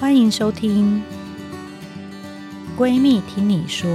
欢迎收听《闺蜜听你说》。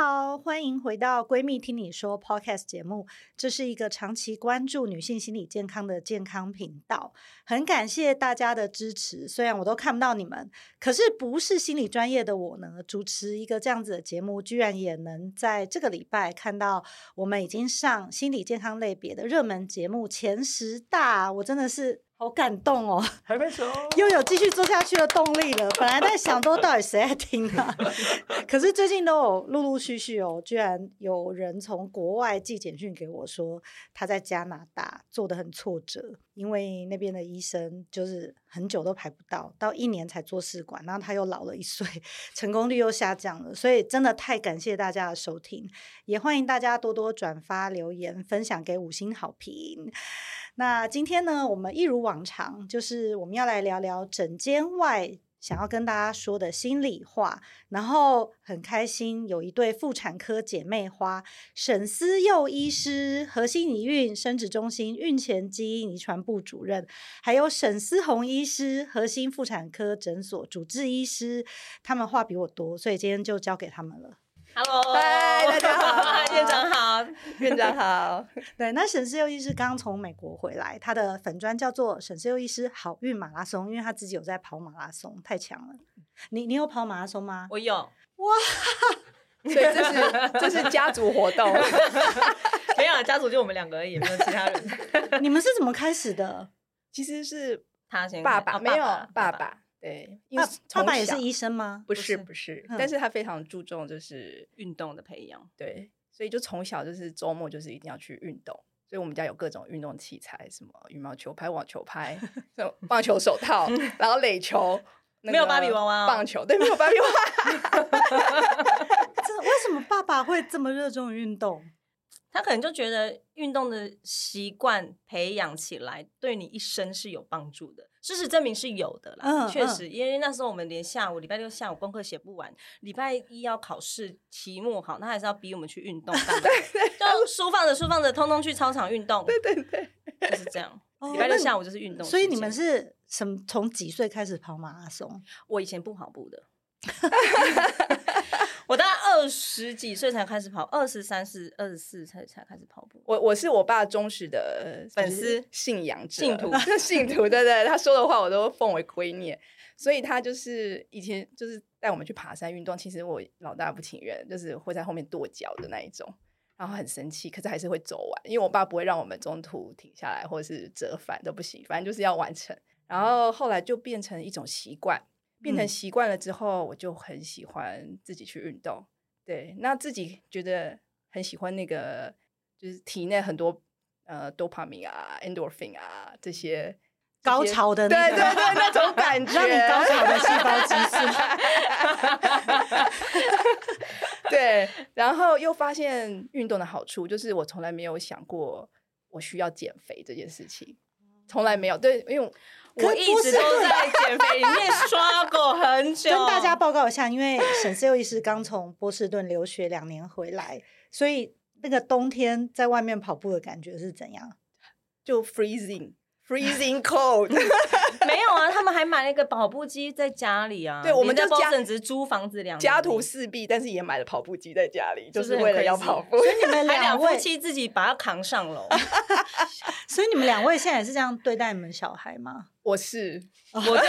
好，欢迎回到《闺蜜听你说》Podcast 节目。这是一个长期关注女性心理健康的健康频道。很感谢大家的支持，虽然我都看不到你们，可是不是心理专业的我呢，主持一个这样子的节目，居然也能在这个礼拜看到我们已经上心理健康类别的热门节目前十大，我真的是。好感动哦！还没走，又有继续做下去的动力了。本来在想都，到底谁在听啊？可是最近都有陆陆续续哦，居然有人从国外寄简讯给我说，他在加拿大做的很挫折，因为那边的医生就是很久都排不到，到一年才做试管，然后他又老了一岁，成功率又下降了。所以真的太感谢大家的收听，也欢迎大家多多转发、留言、分享给五星好评。那今天呢，我们一如往常，就是我们要来聊聊整间外想要跟大家说的心里话。然后很开心，有一对妇产科姐妹花，沈思佑医师，核心医孕生殖中心孕前基因遗传部主任，还有沈思红医师，核心妇产科诊所主治医师。他们话比我多，所以今天就交给他们了。Hello，嗨，大家好，院长好，院长好。对，那沈思佑医师刚从美国回来，他的粉砖叫做沈思佑医师好运马拉松，因为他自己有在跑马拉松，太强了。你你有跑马拉松吗？我有。哇，所以这是这是家族活动。没有，家族就我们两个而已，没有其他人。你们是怎么开始的？其实是他先，爸爸没有爸爸爸。对，因为爸爸也是医生吗？不是，不是，嗯、但是他非常注重就是运动的培养。对，所以就从小就是周末就是一定要去运动，所以我们家有各种运动器材，什么羽毛球拍、网球拍、棒球手套，然后垒球，没有芭比娃娃，棒球对，没有芭比娃娃。这为什么爸爸会这么热衷于运动？他可能就觉得运动的习惯培养起来，对你一生是有帮助的。事实证明是有的啦，嗯、确实，因为那时候我们连下午礼拜六下午功课写不完，礼拜一要考试，期末考，那还是要逼我们去运动，对就书放着书放着，通通去操场运动，对对对，就是这样。礼、哦、拜六下午就是运动。所以你们是什么？从几岁开始跑马拉松？我以前不跑步的。我大概二十几岁才开始跑，二十三四、二十四才才开始跑步。我我是我爸忠实的粉丝、信仰者、信徒、信徒，对对，他说的话我都奉为圭臬。所以他就是以前就是带我们去爬山运动。其实我老大不情愿，就是会在后面跺脚的那一种，然后很生气，可是还是会走完，因为我爸不会让我们中途停下来或者是折返都不行，反正就是要完成。然后后来就变成一种习惯。变成习惯了之后，我就很喜欢自己去运动。对，那自己觉得很喜欢那个，就是体内很多呃多巴胺啊、endorphin 啊这些高潮的那个，对对对，那种感觉，让你高潮的细胞激素。对，然后又发现运动的好处，就是我从来没有想过我需要减肥这件事情，从来没有。对，因为。我一直都在减肥里面刷过很久。跟大家报告一下，因为沈思佑医师刚从波士顿留学两年回来，所以那个冬天在外面跑步的感觉是怎样？就 freezing。Freezing cold，没有啊，他们还买了一个跑步机在家里啊。对，我们在波士顿只是租房子两年，家徒四壁，但是也买了跑步机在家里，就是为了要跑步。所以你们 两夫妻自己把它扛上楼。所以你们两位现在也是这样对待你们小孩吗？我是，我就。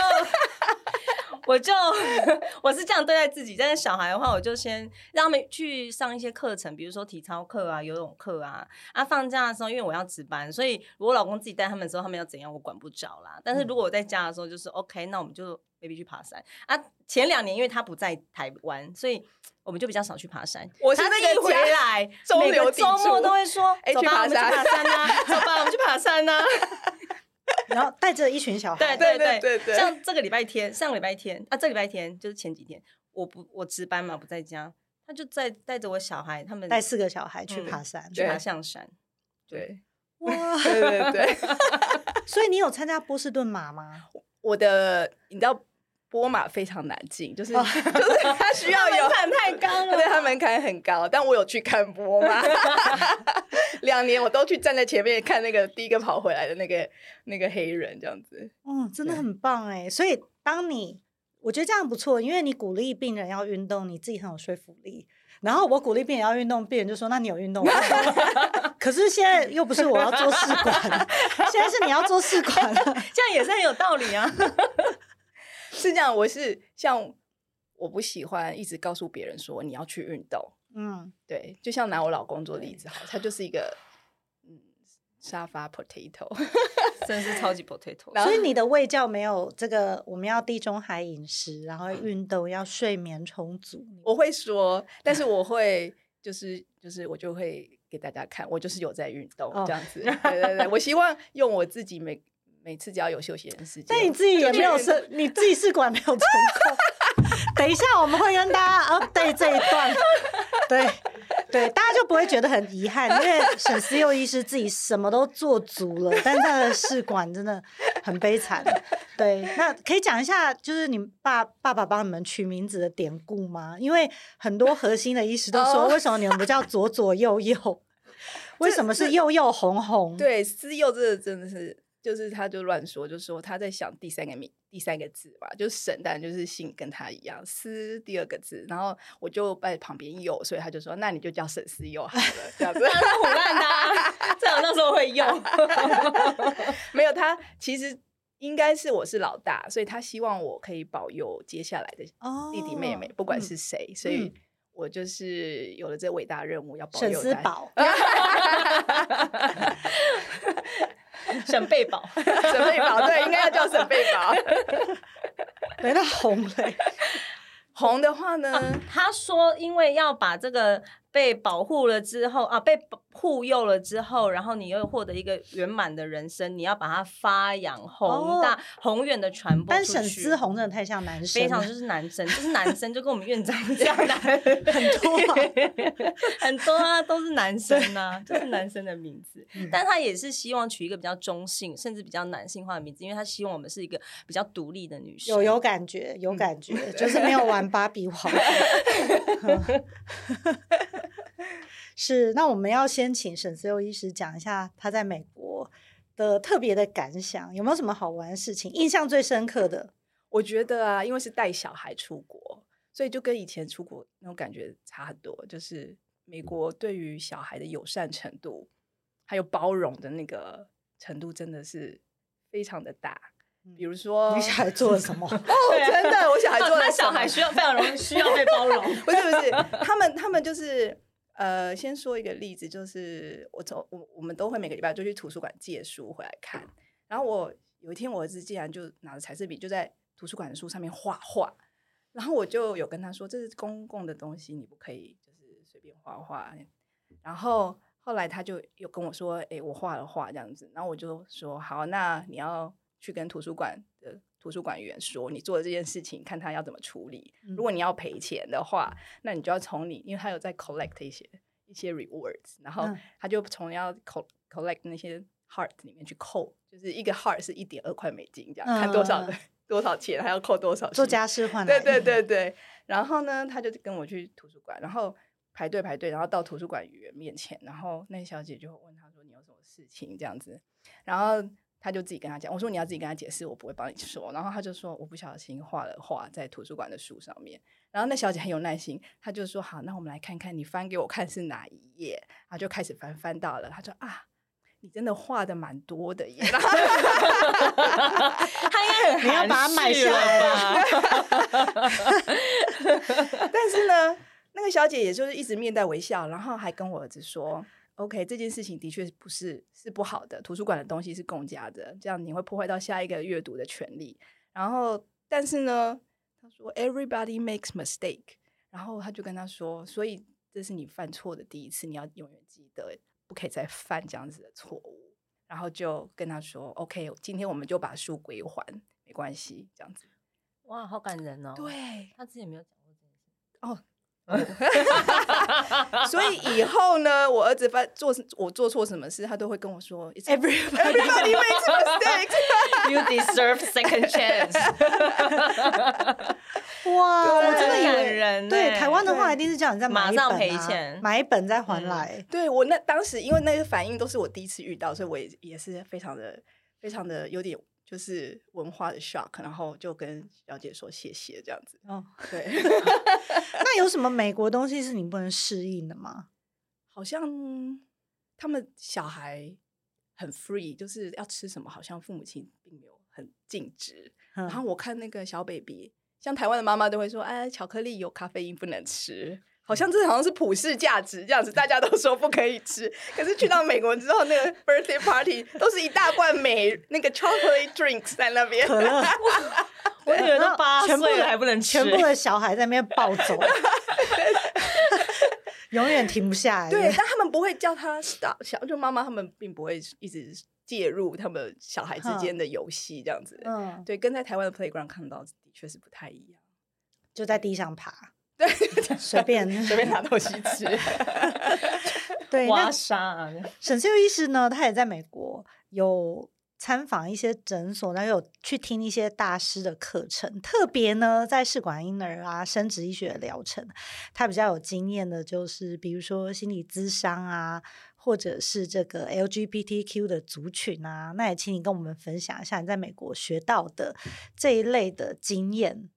我就 我是这样对待自己，但是小孩的话，我就先让他们去上一些课程，比如说体操课啊、游泳课啊。啊，放假的时候，因为我要值班，所以如果老公自己带他们的时候，他们要怎样，我管不着啦。但是如果我在家的时候，就是 OK，那我们就 maybe 去爬山啊。前两年因为他不在台湾，所以我们就比较少去爬山。我是那个回来，每个周末都会说：“哎，去爬山啊，走吧，我们去爬山啊。”然后带着一群小孩，对对对对，像这个礼拜天，上个礼拜天啊，这个礼拜天就是前几天，我不我值班嘛，不在家，他就在带着我小孩，他们带四个小孩去爬山，去爬象山，对，哇，对对对，所以你有参加波士顿马吗？我的，你知道波马非常难进，就是 就是他需要有门槛太高了，对，他门槛很高。但我有去看波马，两年我都去站在前面看那个第一个跑回来的那个那个黑人，这样子。嗯，真的很棒哎。所以当你我觉得这样不错，因为你鼓励病人要运动，你自己很有说服力。然后我鼓励病人要运动，病人就说：“那你有运动吗？” 可是现在又不是我要做试管，现在是你要做试管，这样也是很有道理啊。是这样，我是像我不喜欢一直告诉别人说你要去运动。嗯，对，就像拿我老公做例子好，他就是一个嗯沙发 potato。真的是超级 potato，所以你的胃教没有这个，我们要地中海饮食，然后运动，要睡眠充足。我会说，但是我会就是就是我就会给大家看，我就是有在运动这样子。哦、对对对，我希望用我自己每每次只要有休息的时间，但你自己也没有试，你自己试管没有成功。等一下我们会跟大家 update 这一段，对。对，大家就不会觉得很遗憾，因为沈思佑医师自己什么都做足了，但他的试管真的很悲惨。对，那可以讲一下，就是你爸爸爸帮你们取名字的典故吗？因为很多核心的医师都说，为什么你们不叫左左右右？为什么是右右红红？对，思佑这个真的是。就是他就乱说，就说他在想第三个名第三个字吧，就是沈，但就是姓跟他一样，思第二个字，然后我就在旁边有，所以他就说那你就叫沈思佑好了，这样子。他是唬烂的，最好那时候会用。没有他，其实应该是我是老大，所以他希望我可以保佑接下来的弟弟妹妹，哦、不管是谁，嗯、所以我就是有了这伟大任务要保佑沈思宝。沈贝宝，沈贝宝，对，应该要叫沈贝宝。没那红嘞，红的话呢？啊，他说，因为要把这个。被保护了之后啊，被护佑了之后，然后你又获得一个圆满的人生，你要把它发扬宏大、宏远的传播。但沈思宏真的太像男生，非常就是男生，就是男生，就跟我们院长 这样的很多、啊、很多啊，都是男生啊，就是男生的名字。但他也是希望取一个比较中性，甚至比较男性化的名字，因为他希望我们是一个比较独立的女生。有有感觉，有感觉，嗯、就是没有玩芭比娃娃。是，那我们要先请沈思佑医师讲一下他在美国的特别的感想，有没有什么好玩的事情？印象最深刻的，我觉得啊，因为是带小孩出国，所以就跟以前出国那种感觉差很多。就是美国对于小孩的友善程度，还有包容的那个程度，真的是非常的大。比如说，你小孩做了什么？哦，真的，我小孩做了 什么？小孩需要非常容易需要被包容。不是不是，他们他们就是呃，先说一个例子，就是我从我我们都会每个礼拜就去图书馆借书回来看。然后我有一天，我儿子竟然就拿着彩色笔就在图书馆的书上面画画。然后我就有跟他说，这是公共的东西，你不可以就是随便画画。然后后来他就有跟我说，哎，我画了画这样子。然后我就说，好，那你要。去跟图书馆的图书馆员说，你做的这件事情，看他要怎么处理。如果你要赔钱的话，那你就要从你，因为他有在 collect 一些一些 rewards，然后他就从要 collect 那些 heart 里面去扣，就是一个 heart 是一点二块美金，这样看多少的 多少钱，还要扣多少。做家事换对对对对。然后呢，他就跟我去图书馆，然后排队排队，然后到图书馆员面前，然后那小姐就问他说：“你有什么事情？”这样子，然后。他就自己跟他讲，我说你要自己跟他解释，我不会帮你说。然后他就说我不小心画了画在图书馆的书上面。然后那小姐很有耐心，她就说好，那我们来看看你翻给我看是哪一页。然后就开始翻，翻到了，她说啊，你真的画的蛮多的耶。他应该很，你要把它买下来吧。但是呢，那个小姐也就是一直面带微笑，然后还跟我儿子说。OK，这件事情的确不是是不好的。图书馆的东西是共家的，这样你会破坏到下一个阅读的权利。然后，但是呢，他说 Everybody makes mistake。然后他就跟他说，所以这是你犯错的第一次，你要永远记得，不可以再犯这样子的错误。然后就跟他说，OK，今天我们就把书归还，没关系，这样子。哇，好感人哦！对，他之前没有讲过这件事。哦。所以以后呢，我儿子发做我做错什么事，他都会跟我说，Everybody, everybody makes mistakes. You deserve second chance. 哇，我真的感人对欸台湾的话，一定是叫你再买一本、啊、马上赔钱买一本再还来。对我那当时，因为那个反应都是我第一次遇到，所以我也也是非常的非常的有点就是文化的 shock，然后就跟小姐说谢谢这样子。哦，对，那有什么美国东西是你不能适应的吗？好像他们小孩很 free，就是要吃什么，好像父母亲并没有很禁止。嗯、然后我看那个小 baby。像台湾的妈妈都会说：“哎，巧克力有咖啡因，不能吃。”好像这好像是普世价值这样子，大家都说不可以吃。可是去到美国之后，那个 birthday party 都是一大罐美那个 chocolate drinks 在那边。可乐，我女儿都八岁了还不能吃，全部的小孩在那边暴走，永远停不下来。对，但他们不会叫他 stop，小就妈妈他们并不会一直介入他们小孩之间的游戏这样子。嗯，对，跟在台湾的 playground 看到的。确是不太一样，就在地上爬，对，随便随便拿东西吃，对，挖沙。沈思佑医师呢，他也在美国有参访一些诊所，然后有去听一些大师的课程。特别呢，在试管婴儿啊、生殖医学的疗程，他比较有经验的，就是比如说心理咨商啊，或者是这个 LGBTQ 的族群啊。那也请你跟我们分享一下你在美国学到的这一类的经验。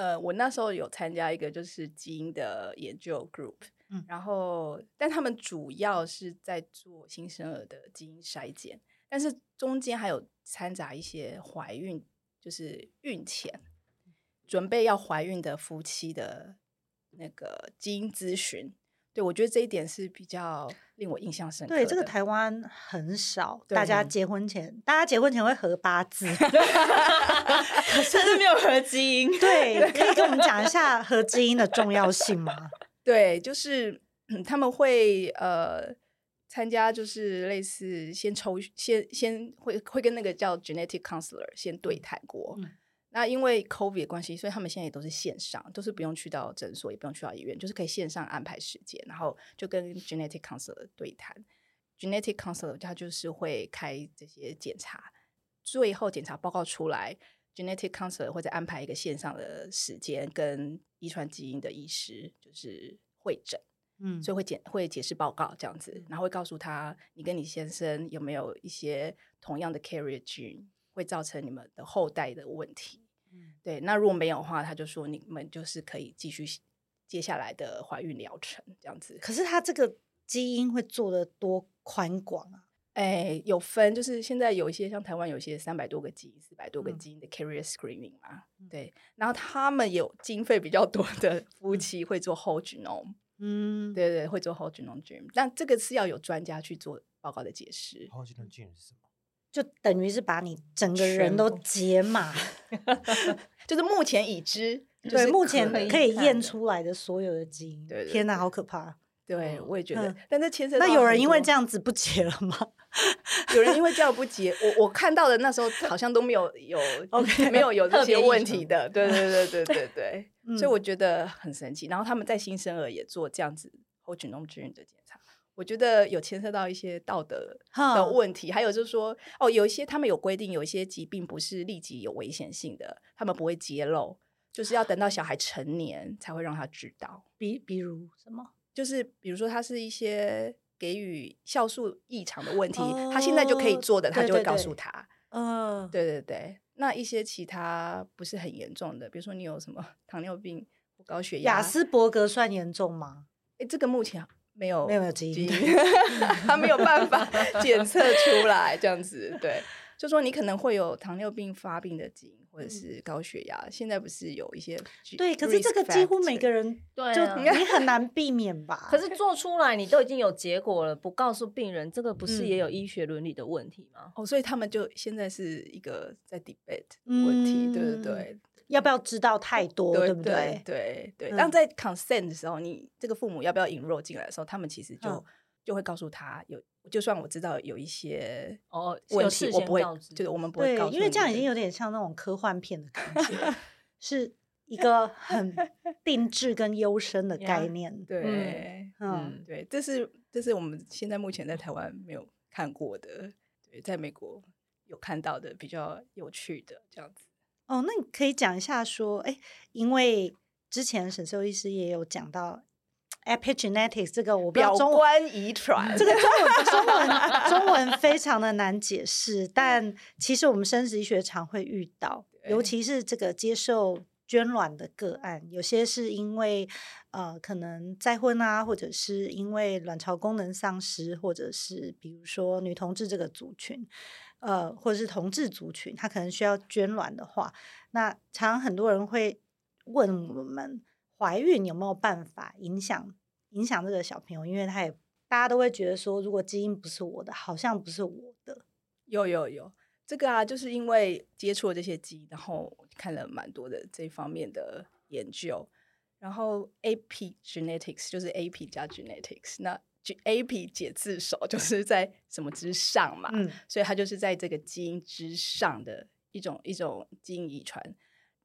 呃，我那时候有参加一个就是基因的研究 group，嗯，然后但他们主要是在做新生儿的基因筛检。但是中间还有掺杂一些怀孕，就是孕前准备要怀孕的夫妻的那个基因咨询。对，我觉得这一点是比较令我印象深刻的。对，这个台湾很少，大家结婚前，大家结婚前会合八字，可是没有合基因。对，可以跟我们讲一下合基因的重要性吗？对，就是、嗯、他们会呃。参加就是类似先抽先先会会跟那个叫 genetic counselor 先对谈过。嗯、那因为 COVID 的关系，所以他们现在也都是线上，都是不用去到诊所，也不用去到医院，就是可以线上安排时间，然后就跟 genetic counselor 对谈。genetic counselor 他就是会开这些检查，最后检查报告出来，genetic counselor 会再安排一个线上的时间跟遗传基因的医师就是会诊。嗯，所以会解会解释报告这样子，然后会告诉他你跟你先生有没有一些同样的 carrier gene 会造成你们的后代的问题。嗯，对，那如果没有的话，他就说你们就是可以继续接下来的怀孕疗程这样子。可是他这个基因会做的多宽广啊？哎，有分，就是现在有一些像台湾有一些三百多个基因、四百多个基因的 carrier screening 嘛，嗯、对，然后他们有经费比较多的夫妻会做 whole genome。嗯，对对，会做 whole genome gene，但这个是要有专家去做报告的解释。whole genome gene 是什么？就等于是把你整个人都解码 就是目前已知，对，目前可以验出来的所有的基因。对，天哪，好可怕！对，我也觉得。但这牵涉那有人因为这样子不结了吗？有人因为这样不结，我我看到的那时候好像都没有有 OK 没有有这些问题的。对对对对对对。所以我觉得很神奇，然后他们在新生儿也做这样子 whole genome gene 的检查，我觉得有牵涉到一些道德的问题，还有就是说，哦，有一些他们有规定，有一些疾病不是立即有危险性的，他们不会揭露，就是要等到小孩成年才会让他知道。比比如什么？就是比如说他是一些给予酵素异常的问题，他现在就可以做的，他就会告诉他。嗯，对对对。那一些其他不是很严重的，比如说你有什么 糖尿病、高血压，雅斯伯格算严重吗？哎，这个目前没有没有基因，他没有办法 检测出来，这样子对。就说你可能会有糖尿病发病的基因，或者是高血压。现在不是有一些对，可是这个几乎每个人对，就你很难避免吧？可是做出来你都已经有结果了，不告诉病人，这个不是也有医学伦理的问题吗？哦，所以他们就现在是一个在 debate 问题，对对对，要不要知道太多，对不对？对对。当在 consent 的时候，你这个父母要不要引入进来的时候，他们其实就就会告诉他有。就算我知道有一些哦问题，我不会，就是我们不会告诉，因为这样已经有点像那种科幻片的感觉，是一个很定制跟优生的概念。对，嗯，对，这是这是我们现在目前在台湾没有看过的，对，在美国有看到的比较有趣的这样子。哦，那你可以讲一下说，哎，因为之前沈寿医师也有讲到。Epigenetics 这个我不知道中文遗传，这个中文中文 中文非常的难解释，但其实我们生殖医学常会遇到，尤其是这个接受捐卵的个案，有些是因为呃可能再婚啊，或者是因为卵巢功能丧失，或者是比如说女同志这个族群，呃或者是同志族群，他可能需要捐卵的话，那常常很多人会问我们。怀孕有没有办法影响影响这个小朋友？因为他也大家都会觉得说，如果基因不是我的，好像不是我的。有有有，这个啊，就是因为接触了这些基因，然后看了蛮多的这方面的研究。然后 AP Genetics 就是 AP 加 genetics，那 AP 解字首就是在什么之上嘛，嗯，所以它就是在这个基因之上的一种一种基因遗传，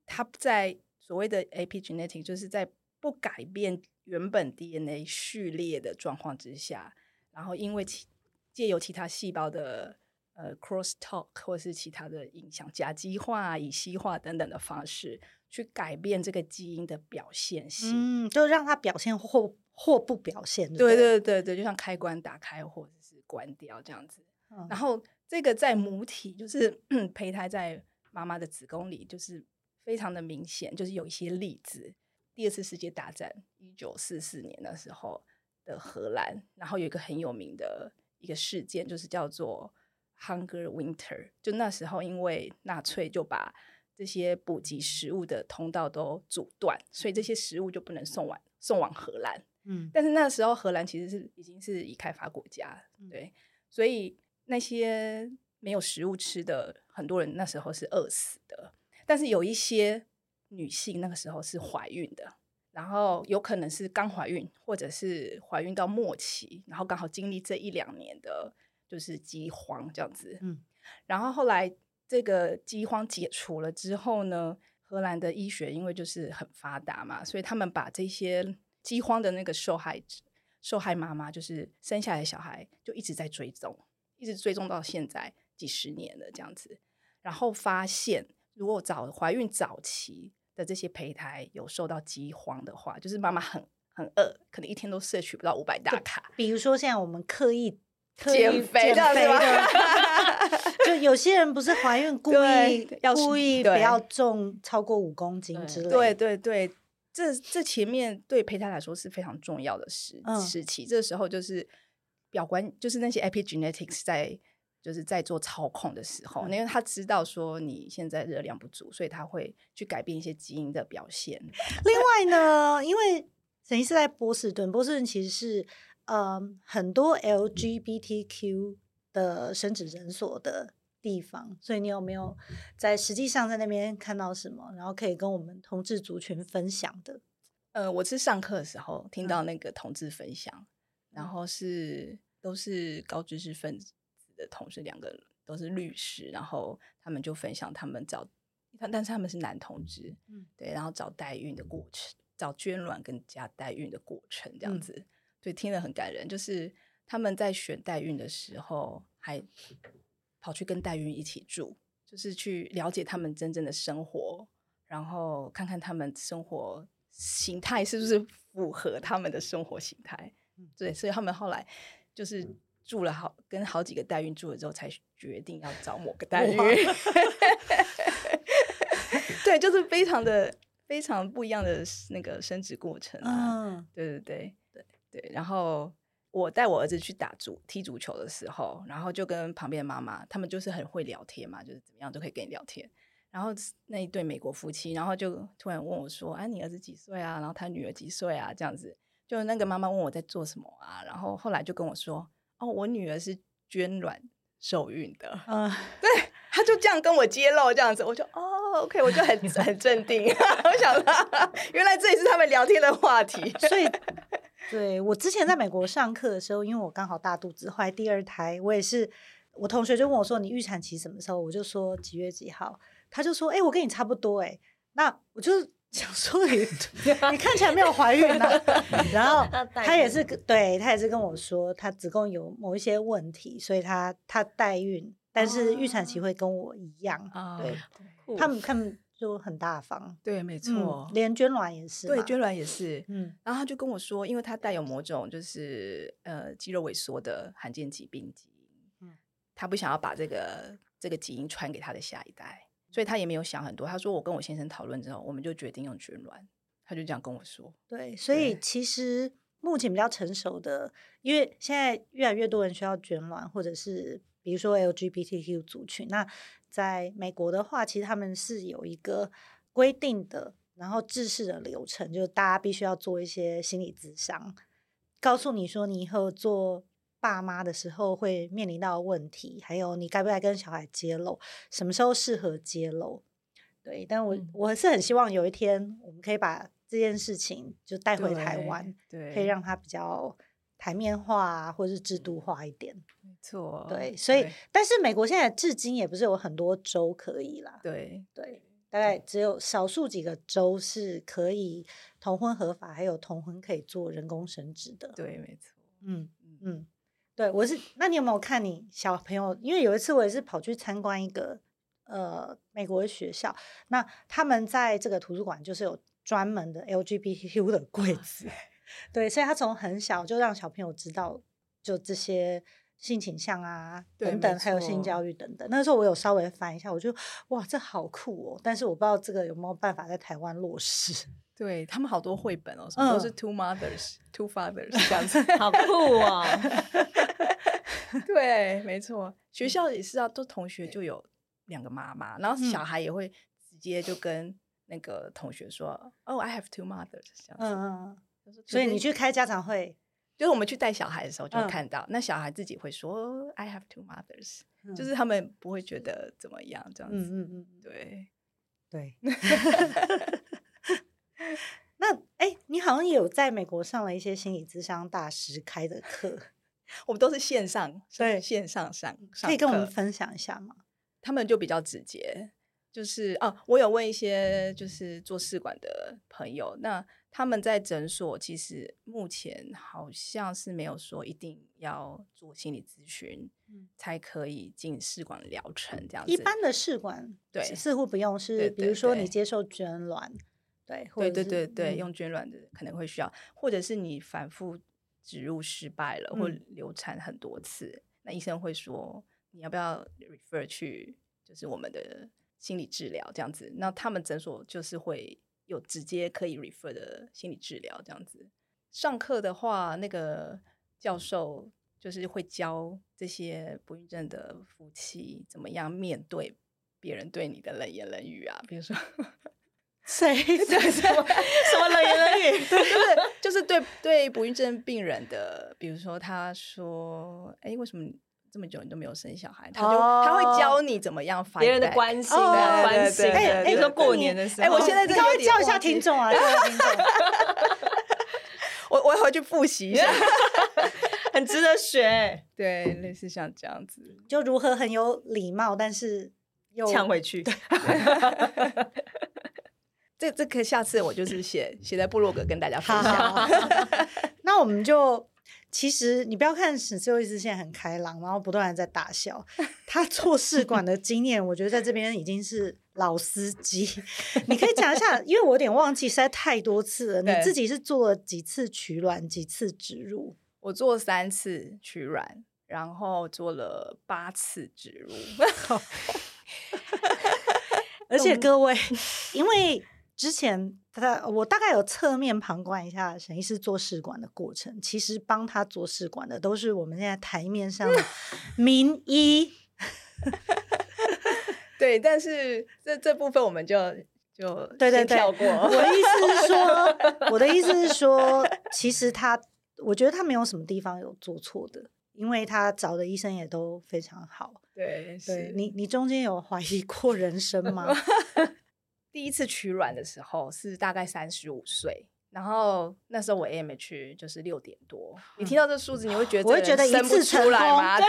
它在。所谓的 epigenetic 就是在不改变原本 DNA 序列的状况之下，然后因为其借由其他细胞的呃 crosstalk 或是其他的影响，甲基化、乙烯化等等的方式，去改变这个基因的表现性，嗯，就让它表现或或不表现对，对对对对，就像开关打开或者是关掉这样子。嗯、然后这个在母体就是 胚胎在妈妈的子宫里就是。非常的明显，就是有一些例子。第二次世界大战，一九四四年的时候的荷兰，然后有一个很有名的一个事件，就是叫做 Hunger Winter。就那时候，因为纳粹就把这些补给食物的通道都阻断，所以这些食物就不能送往送往荷兰。嗯，但是那时候荷兰其实是已经是已开发国家，对，所以那些没有食物吃的很多人那时候是饿死的。但是有一些女性那个时候是怀孕的，然后有可能是刚怀孕，或者是怀孕到末期，然后刚好经历这一两年的，就是饥荒这样子。嗯，然后后来这个饥荒解除了之后呢，荷兰的医学因为就是很发达嘛，所以他们把这些饥荒的那个受害者、受害妈妈，就是生下来的小孩，就一直在追踪，一直追踪到现在几十年了这样子，然后发现。如果早怀孕早期的这些胚胎有受到饥荒的话，就是妈妈很很饿，可能一天都摄取不到五百大卡。比如说，现在我们刻意减肥的，就有些人不是怀孕故意要故意不要重超过五公斤之类。对对对，这这前面对胚胎来说是非常重要的时、嗯、时期。这时候就是表观，就是那些 epigenetics 在。就是在做操控的时候，因为他知道说你现在热量不足，所以他会去改变一些基因的表现。另外呢，因为沈医师在波士顿，波士顿其实是呃很多 LGBTQ 的生殖诊所的地方，所以你有没有在实际上在那边看到什么，然后可以跟我们同志族群分享的？呃，我是上课的时候听到那个同志分享，嗯、然后是都是高知识分子。的同事两个都是律师，然后他们就分享他们找，但是他们是男同志，嗯，对，然后找代孕的过程，找捐卵跟加代孕的过程这样子，嗯、对，听了很感人。就是他们在选代孕的时候，还跑去跟代孕一起住，就是去了解他们真正的生活，然后看看他们生活形态是不是符合他们的生活形态。嗯，对，所以他们后来就是。住了好跟好几个代孕住了之后，才决定要找某个代孕。对，就是非常的非常不一样的那个生殖过程啊。嗯，对对对对对。然后我带我儿子去打足踢足球的时候，然后就跟旁边的妈妈，他们就是很会聊天嘛，就是怎么样都可以跟你聊天。然后那一对美国夫妻，然后就突然问我说：“哎、啊，你儿子几岁啊？然后他女儿几岁啊？”这样子，就那个妈妈问我在做什么啊？然后后来就跟我说。哦，我女儿是捐卵受孕的，嗯，对，他就这样跟我揭露这样子，我就哦，OK，我就很 很镇定，我想到原来这也是他们聊天的话题，所以，对，我之前在美国上课的时候，因为我刚好大肚子，后来第二胎，我也是，我同学就问我说：“你预产期什么时候？”我就说几月几号，他就说：“哎、欸，我跟你差不多。”哎，那我就 想说你 你看起来没有怀孕呢、啊，然后 他也是对他也是跟我说，他子宫有某一些问题，所以他他代孕，但是预产期会跟我一样，哦、对，对他们他们就很大方，对，没错、嗯，连捐卵也是，对，捐卵也是，嗯，然后他就跟我说，因为他带有某种就是呃肌肉萎缩的罕见疾病基因，嗯，他不想要把这个这个基因传给他的下一代。所以他也没有想很多，他说我跟我先生讨论之后，我们就决定用捐卵，他就这样跟我说。对，所以其实目前比较成熟的，因为现在越来越多人需要捐卵，或者是比如说 LGBTQ 族群，那在美国的话，其实他们是有一个规定的，然后制式的流程，就是大家必须要做一些心理咨商，告诉你说你以后做。爸妈的时候会面临到的问题，还有你该不该跟小孩揭露，什么时候适合揭露？对，但我、嗯、我是很希望有一天我们可以把这件事情就带回台湾，对，可以让它比较台面化啊或是制度化一点。没错，对，所以但是美国现在至今也不是有很多州可以啦，对对，大概只有少数几个州是可以同婚合法，还有同婚可以做人工生殖的。对，没错，嗯嗯。对，我是。那你有没有看你小朋友？因为有一次我也是跑去参观一个呃美国的学校，那他们在这个图书馆就是有专门的 LGBTQ 的柜子，对，所以他从很小就让小朋友知道就这些性倾向啊等等，还有性教育等等。那时候我有稍微翻一下，我就哇，这好酷哦！但是我不知道这个有没有办法在台湾落实。对他们好多绘本哦，什么都是 two mothers, 嗯、two fathers 这样子，好酷哦。对，没错，学校也是啊，都同学就有两个妈妈，然后小孩也会直接就跟那个同学说：“哦、oh,，I have two mothers。”这样子。嗯嗯。所以你去开家长会，就是我们去带小孩的时候就会看到，嗯、那小孩自己会说：“I have two mothers。嗯”就是他们不会觉得怎么样，这样子。嗯嗯嗯。对 对。那哎、欸，你好像也有在美国上了一些心理咨商大师开的课。我们都是线上，对，线上上，上，可以跟我们分享一下吗？他们就比较直接，就是哦，我有问一些就是做试管的朋友，那他们在诊所其实目前好像是没有说一定要做心理咨询，嗯，才可以进试管疗程这样子。一般的试管对似乎不用，是比如说你接受捐卵，对，对对对对，嗯，用捐卵的可能会需要，或者是你反复。植入失败了，或流产很多次，嗯，那医生会说你要不要 refer 去，就是我们的心理治疗这样子。那他们诊所就是会有直接可以 refer 的心理治疗这样子。上课的话，那个教授就是会教这些不孕症的夫妻怎么样面对别人对你的冷言冷语啊，比如说。谁？对什么什么冷言冷语？就是就是对对不孕症病人的，比如说他说：“哎，为什么这么久你都没有生小孩？”他就、oh, 他会教你怎么样反别人的关心的、oh, 关心。哎，比如说过年的时候，哎，我现在稍微教一下听众啊，听众。我我回去复习一下，很值得学。对，类似像这样子，就如何很有礼貌，但是又呛回去。这这可下次我就是写写在部落格跟大家分享。那我们就其实你不要看沈思佑医师现在很开朗，然后不断的在大笑。他做试管的经验，我觉得在这边已经是老司机。你可以讲一下，因为我有点忘记，实在太多次了。你自己是做了几次取卵，几次植入？我做三次取卵，然后做了八次植入。而且各位，因为。之前他我大概有侧面旁观一下沈医师做试管的过程，其实帮他做试管的都是我们现在台面上的 名医。对，但是这这部分我们就就对对对，跳过。我的意思是说，我的意思是说，其实他我觉得他没有什么地方有做错的，因为他找的医生也都非常好。对，对你你中间有怀疑过人生吗？第一次取卵的时候是大概三十五岁，然后那时候我 AMH 就是六点多。你听到这数字，你会觉得我会觉得一次出来吗？对，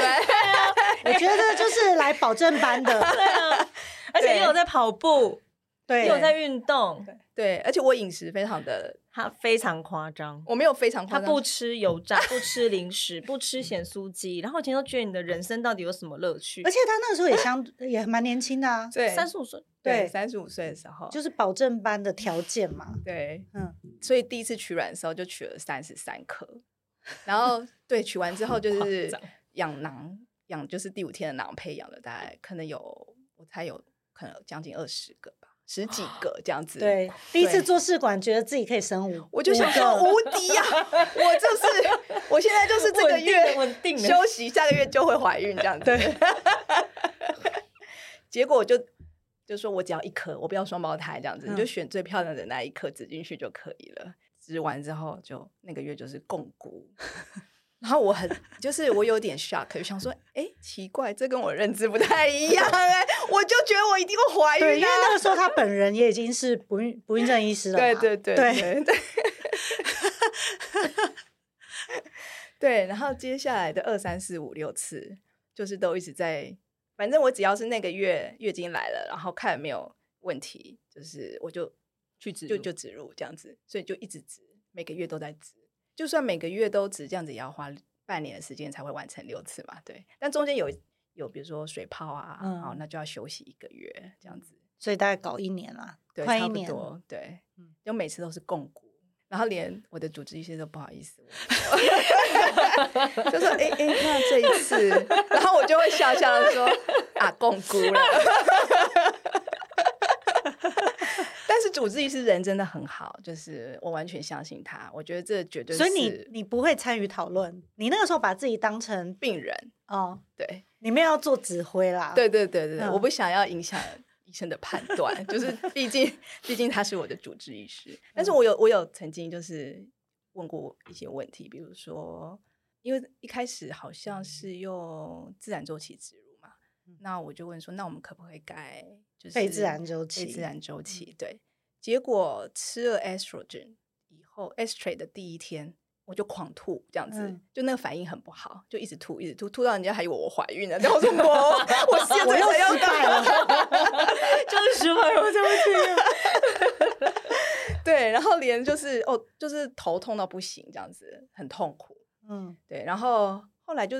我觉得就是来保证班的。对啊，而且又有在跑步，对，又有在运动，对，而且我饮食非常的，他非常夸张，我没有非常夸张，他不吃油炸，不吃零食，不吃咸酥鸡，然后以前都觉得你的人生到底有什么乐趣？而且他那个时候也相也蛮年轻的啊，对，三十五岁，对，三十五岁的时候，就是保证班的条件嘛，对，嗯，所以第一次取卵的时候就取了三十三颗，然后 对，取完之后就是养囊，养就是第五天的囊胚养了大概可能有，我猜有可能有将近二十个吧。十几个这样子，对，第一次做试管，觉得自己可以生五，我就想说无敌呀！我就是，我现在就是这个月稳定 休息，下个月就会怀孕这样子。对，结果我就就说我只要一颗，我不要双胞胎这样子，你就选最漂亮的那一颗植进去就可以了。植完之后就那个月就是共估。然后我很就是我有点 shock，就想说，哎，奇怪，这跟我认知不太一样哎，我就觉得我一定会怀孕，对，因为那个时候他本人也已经是不孕不孕症医师了，对对对对对，对，然后接下来的二三四五六次，就是都一直在，反正我只要是那个月月经来了，然后看有没有问题，就是我就去植，就就植入这样子，所以就一直植，每个月都在植。就算每个月都只这样子，也要花半年的时间才会完成六次嘛，对。但中间有有比如说水泡啊，嗯、好，那就要休息一个月这样子，所以大概搞一年啦，对，快一年，差不多，对。嗯，就每次都是共估，然后连我的主治医师都不好意思，就说：“哎、欸、哎、欸，那这一次，然后我就会笑笑的说啊，共估了。”但是主治医师人真的很好，就是我完全相信他。我觉得这绝对是。所以你你不会参与讨论，你那个时候把自己当成病人哦，对，你没有要做指挥啦。对对对对，嗯、我不想要影响医生的判断，就是 毕竟毕竟他是我的主治医师。但是我有我有曾经就是问过一些问题，比如说，因为一开始好像是用自然周期植入嘛，嗯、那我就问说，那我们可不可以改就是非自然周期？非自然周期，对。结果吃了 estrogen 以后，estrate 的第一天我就狂吐，这样子，嗯、就那个反应很不好，就一直吐，一直吐，吐到人家还以为我怀孕了。然后我说我，我现在才要改了，就是失败 了，对不起。对，然后连就是哦，就是头痛到不行，这样子很痛苦。嗯，对，然后后来就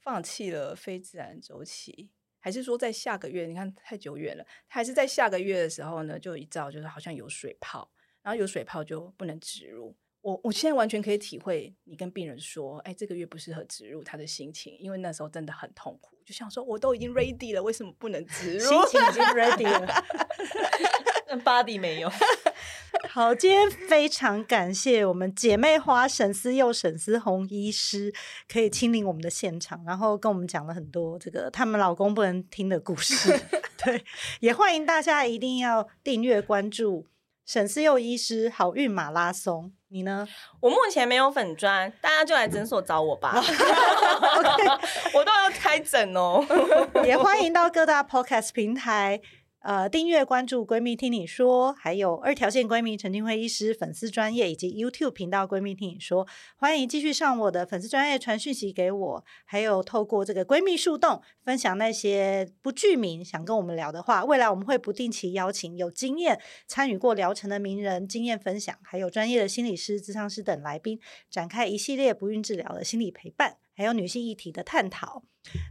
放弃了非自然周期。还是说在下个月？你看太久远了，还是在下个月的时候呢？就一照就是好像有水泡，然后有水泡就不能植入。我我现在完全可以体会你跟病人说，哎，这个月不适合植入他的心情，因为那时候真的很痛苦，就想说我都已经 ready 了，为什么不能植入？心情已经 ready 了 ，body 没有。好，今天非常感谢我们姐妹花沈思佑、沈思红医师可以亲临我们的现场，然后跟我们讲了很多这个他们老公不能听的故事。对，也欢迎大家一定要订阅关注沈思佑医师好运马拉松。你呢？我目前没有粉砖，大家就来诊所找我吧。我都要开诊哦。也欢迎到各大 Podcast 平台。呃，订阅关注闺蜜听你说，还有二条线闺蜜陈菁徽医师粉丝专业以及 YouTube 频道闺蜜听你说，欢迎继续上我的粉丝专业传讯息给我，还有透过这个闺蜜树洞分享那些不具名想跟我们聊的话，未来我们会不定期邀请有经验参与过疗程的名人经验分享，还有专业的心理师、咨商师等来宾，展开一系列不孕治疗的心理陪伴。还有女性议题的探讨，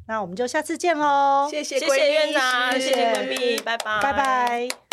那我们就下次见喽！谢谢，谢谢院长，谢谢闺蜜，拜拜，拜拜。